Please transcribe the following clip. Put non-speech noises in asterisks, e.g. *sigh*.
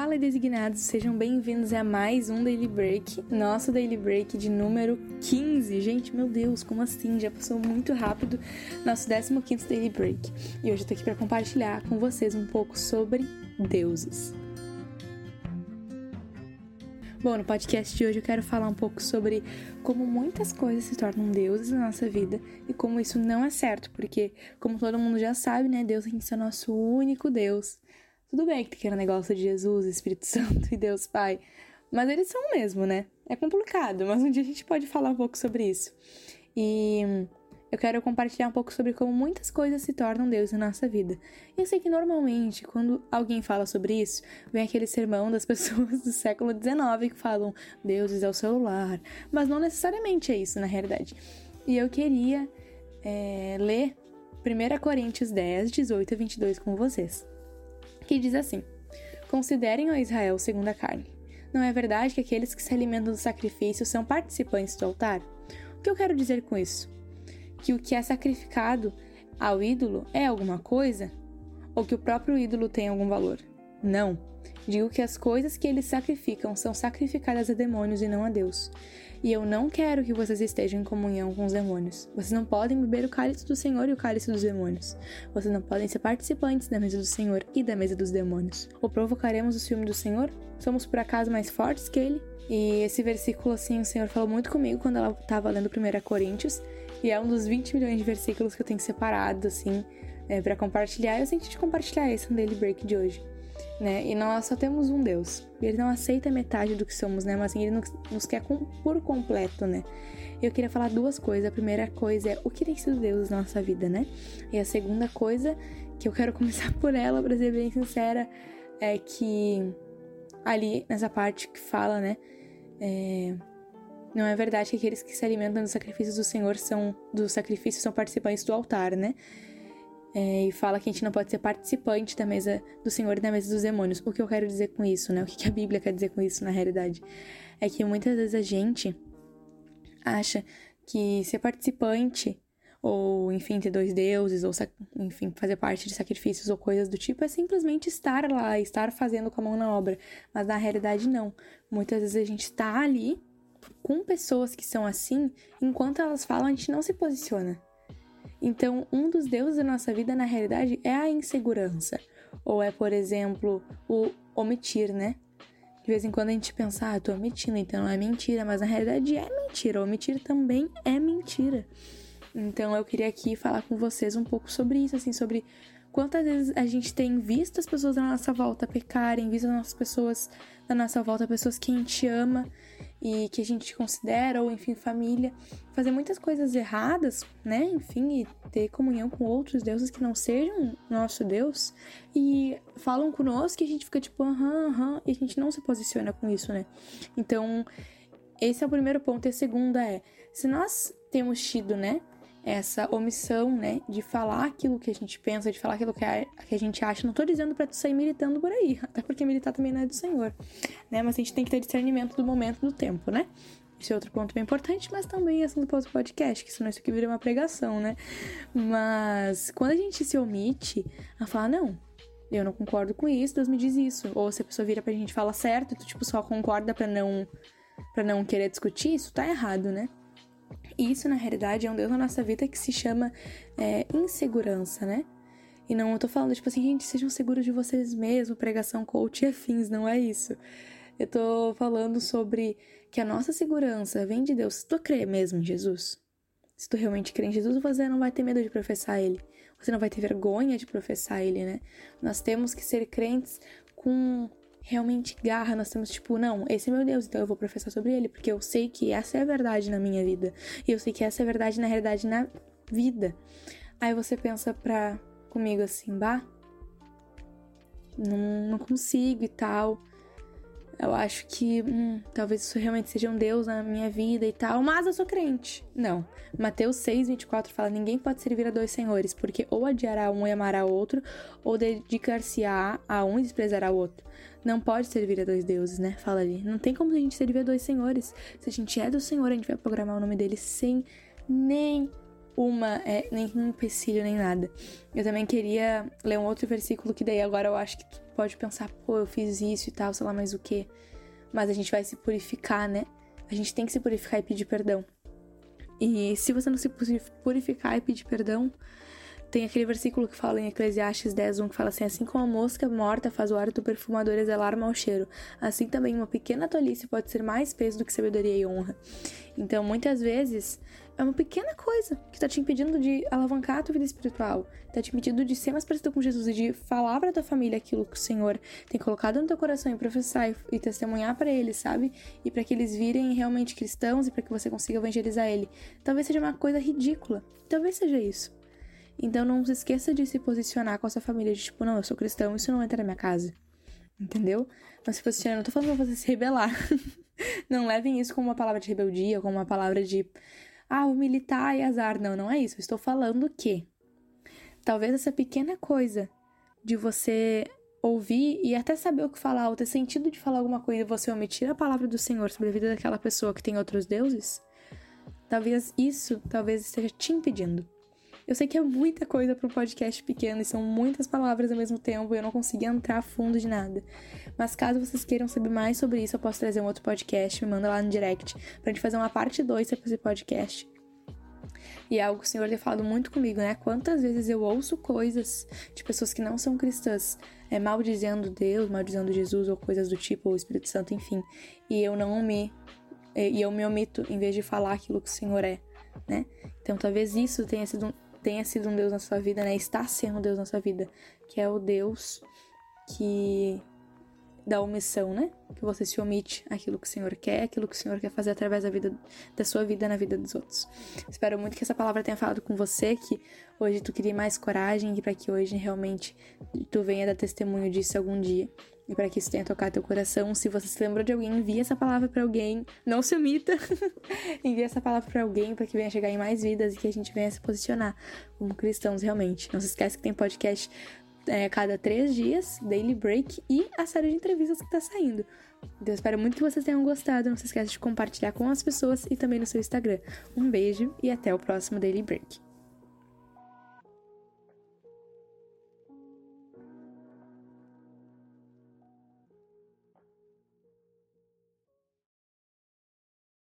Fala designados, sejam bem-vindos a mais um Daily Break, nosso Daily Break de número 15. Gente, meu Deus, como assim? Já passou muito rápido nosso 15 Daily Break. E hoje eu tô aqui para compartilhar com vocês um pouco sobre deuses. Bom, no podcast de hoje eu quero falar um pouco sobre como muitas coisas se tornam deuses na nossa vida e como isso não é certo, porque, como todo mundo já sabe, né, Deus tem que ser nosso único Deus. Tudo bem que tem negócio de Jesus, Espírito *laughs* Santo e Deus Pai, mas eles são mesmo, né? É complicado, mas um dia a gente pode falar um pouco sobre isso. E eu quero compartilhar um pouco sobre como muitas coisas se tornam Deus na nossa vida. E eu sei que normalmente, quando alguém fala sobre isso, vem aquele sermão das *laughs* pessoas do século XIX que falam Deus é o celular. Mas não necessariamente é isso, na realidade. E eu queria é, ler 1 Coríntios 10, 18 e 22 com vocês que diz assim: Considerem a Israel segundo a carne. Não é verdade que aqueles que se alimentam do sacrifício são participantes do altar? O que eu quero dizer com isso? Que o que é sacrificado ao ídolo é alguma coisa? Ou que o próprio ídolo tem algum valor? Não. Digo que as coisas que eles sacrificam são sacrificadas a demônios e não a Deus. E eu não quero que vocês estejam em comunhão com os demônios. Vocês não podem beber o cálice do Senhor e o cálice dos demônios. Vocês não podem ser participantes da mesa do Senhor e da mesa dos demônios. Ou provocaremos o ciúme do Senhor? Somos por acaso mais fortes que ele? E esse versículo, assim, o Senhor falou muito comigo quando ela estava lendo 1 Coríntios. E é um dos 20 milhões de versículos que eu tenho separado, assim, é, para compartilhar. Eu senti de compartilhar esse Daily Break de hoje né? E nós só temos um Deus. Ele não aceita metade do que somos, né? Mas assim, ele nos quer por completo, né? Eu queria falar duas coisas. A primeira coisa é o que tem sido Deus na nossa vida, né? E a segunda coisa, que eu quero *laughs* começar por ela, pra ser bem sincera, é que ali nessa parte que fala, né? É, não é verdade que aqueles que se alimentam dos sacrifícios do Senhor são dos sacrifícios são participantes do altar, né? É, e fala que a gente não pode ser participante da mesa do Senhor e da mesa dos demônios. O que eu quero dizer com isso, né? O que a Bíblia quer dizer com isso na realidade? É que muitas vezes a gente acha que ser participante, ou enfim, ter dois deuses, ou enfim, fazer parte de sacrifícios ou coisas do tipo, é simplesmente estar lá, estar fazendo com a mão na obra. Mas na realidade, não. Muitas vezes a gente está ali com pessoas que são assim, enquanto elas falam, a gente não se posiciona. Então, um dos deuses da nossa vida, na realidade, é a insegurança. Ou é, por exemplo, o omitir, né? De vez em quando a gente pensa, ah, tô omitindo, então é mentira, mas na realidade é mentira. Omitir também é mentira. Então eu queria aqui falar com vocês um pouco sobre isso, assim, sobre quantas vezes a gente tem visto as pessoas na nossa volta pecarem, visto as nossas pessoas na nossa volta, pessoas que a gente ama e que a gente considera, ou enfim, família, fazer muitas coisas erradas, né? Enfim, e ter comunhão com outros deuses que não sejam nosso Deus, e falam conosco e a gente fica tipo, aham, aham, e a gente não se posiciona com isso, né? Então, esse é o primeiro ponto. E a segunda é, se nós temos tido, né? Essa omissão, né, de falar aquilo que a gente pensa, de falar aquilo que a, que a gente acha. Não tô dizendo para tu sair militando por aí, *laughs* até porque militar também não é do Senhor, né? Mas a gente tem que ter discernimento do momento, do tempo, né? Esse é outro ponto bem importante, mas também assunto outro podcast, que senão isso aqui vira uma pregação, né? Mas quando a gente se omite a falar, não, eu não concordo com isso, Deus me diz isso. Ou se a pessoa vira pra gente falar certo, tu tipo só concorda para não para não querer discutir, isso tá errado, né? Isso, na realidade, é um Deus na nossa vida que se chama é, insegurança, né? E não eu tô falando, tipo assim, gente, sejam seguros de vocês mesmos, pregação, coach e afins, não é isso. Eu tô falando sobre que a nossa segurança vem de Deus. Se tu crê mesmo em Jesus, se tu realmente crê em Jesus, você não vai ter medo de professar Ele. Você não vai ter vergonha de professar Ele, né? Nós temos que ser crentes com realmente garra, nós temos tipo, não, esse é meu Deus, então eu vou professar sobre ele, porque eu sei que essa é a verdade na minha vida. E eu sei que essa é a verdade na realidade na vida. Aí você pensa pra comigo assim, bah, não, não consigo e tal eu acho que hum, talvez isso realmente seja um Deus na minha vida e tal, mas eu sou crente. Não. Mateus 6, 24 fala: ninguém pode servir a dois senhores, porque ou adiará um e amará o outro, ou dedicar-se-á a um e desprezará o outro. Não pode servir a dois deuses, né? Fala ali. Não tem como a gente servir a dois senhores. Se a gente é do Senhor, a gente vai programar o nome dele sem nem uma, é, nem um empecilho, nem nada. Eu também queria ler um outro versículo que daí agora eu acho que tu pode pensar, pô, eu fiz isso e tal, sei lá mais o que. Mas a gente vai se purificar, né? A gente tem que se purificar e pedir perdão. E se você não se purificar e pedir perdão, tem aquele versículo que fala em Eclesiastes 10, 1, que fala assim: Assim como a mosca morta faz o ar do perfumador exalar mau cheiro, assim também uma pequena tolice pode ser mais peso do que sabedoria e honra. Então, muitas vezes, é uma pequena coisa que está te impedindo de alavancar a tua vida espiritual, está te impedindo de ser mais parecido com Jesus e de falar para tua família aquilo que o Senhor tem colocado no teu coração e professar e, e testemunhar para eles, sabe? E para que eles virem realmente cristãos e para que você consiga evangelizar ele. Talvez seja uma coisa ridícula, talvez seja isso. Então não se esqueça de se posicionar com a sua família de tipo, não, eu sou cristão, isso não entra na minha casa. Entendeu? Não se posicione, não tô falando pra você se rebelar. *laughs* não levem isso como uma palavra de rebeldia, como uma palavra de ah, o militar e azar. Não, não é isso. Eu estou falando que talvez essa pequena coisa de você ouvir e até saber o que falar, ou ter sentido de falar alguma coisa e você omitir a palavra do Senhor sobre a vida daquela pessoa que tem outros deuses, talvez isso talvez esteja te impedindo eu sei que é muita coisa para um podcast pequeno e são muitas palavras ao mesmo tempo e eu não consegui entrar a fundo de nada. Mas caso vocês queiram saber mais sobre isso, eu posso trazer um outro podcast, me manda lá no direct pra gente fazer uma parte 2 sobre esse podcast. E é algo que o Senhor tem falado muito comigo, né? Quantas vezes eu ouço coisas de pessoas que não são cristãs, é, maldizendo Deus, maldizendo Jesus ou coisas do tipo, ou o Espírito Santo, enfim. E eu não me. E eu me omito em vez de falar aquilo que o Senhor é, né? Então talvez isso tenha sido tenha sido um Deus na sua vida, né? Está sendo um Deus na sua vida, que é o Deus que da omissão, né? Que você se omite aquilo que o Senhor quer, aquilo que o Senhor quer fazer através da vida da sua vida na vida dos outros. Espero muito que essa palavra tenha falado com você, que hoje tu queria mais coragem e para que hoje realmente tu venha dar testemunho disso algum dia e para que isso tenha tocado teu coração. Se você se lembrou de alguém, envie essa palavra para alguém. Não se omita. *laughs* envie essa palavra para alguém para que venha chegar em mais vidas e que a gente venha se posicionar como cristãos realmente. Não se esquece que tem podcast é, cada três dias, Daily Break e a série de entrevistas que tá saindo. Então, eu espero muito que vocês tenham gostado. Não se esqueça de compartilhar com as pessoas e também no seu Instagram. Um beijo e até o próximo Daily Break.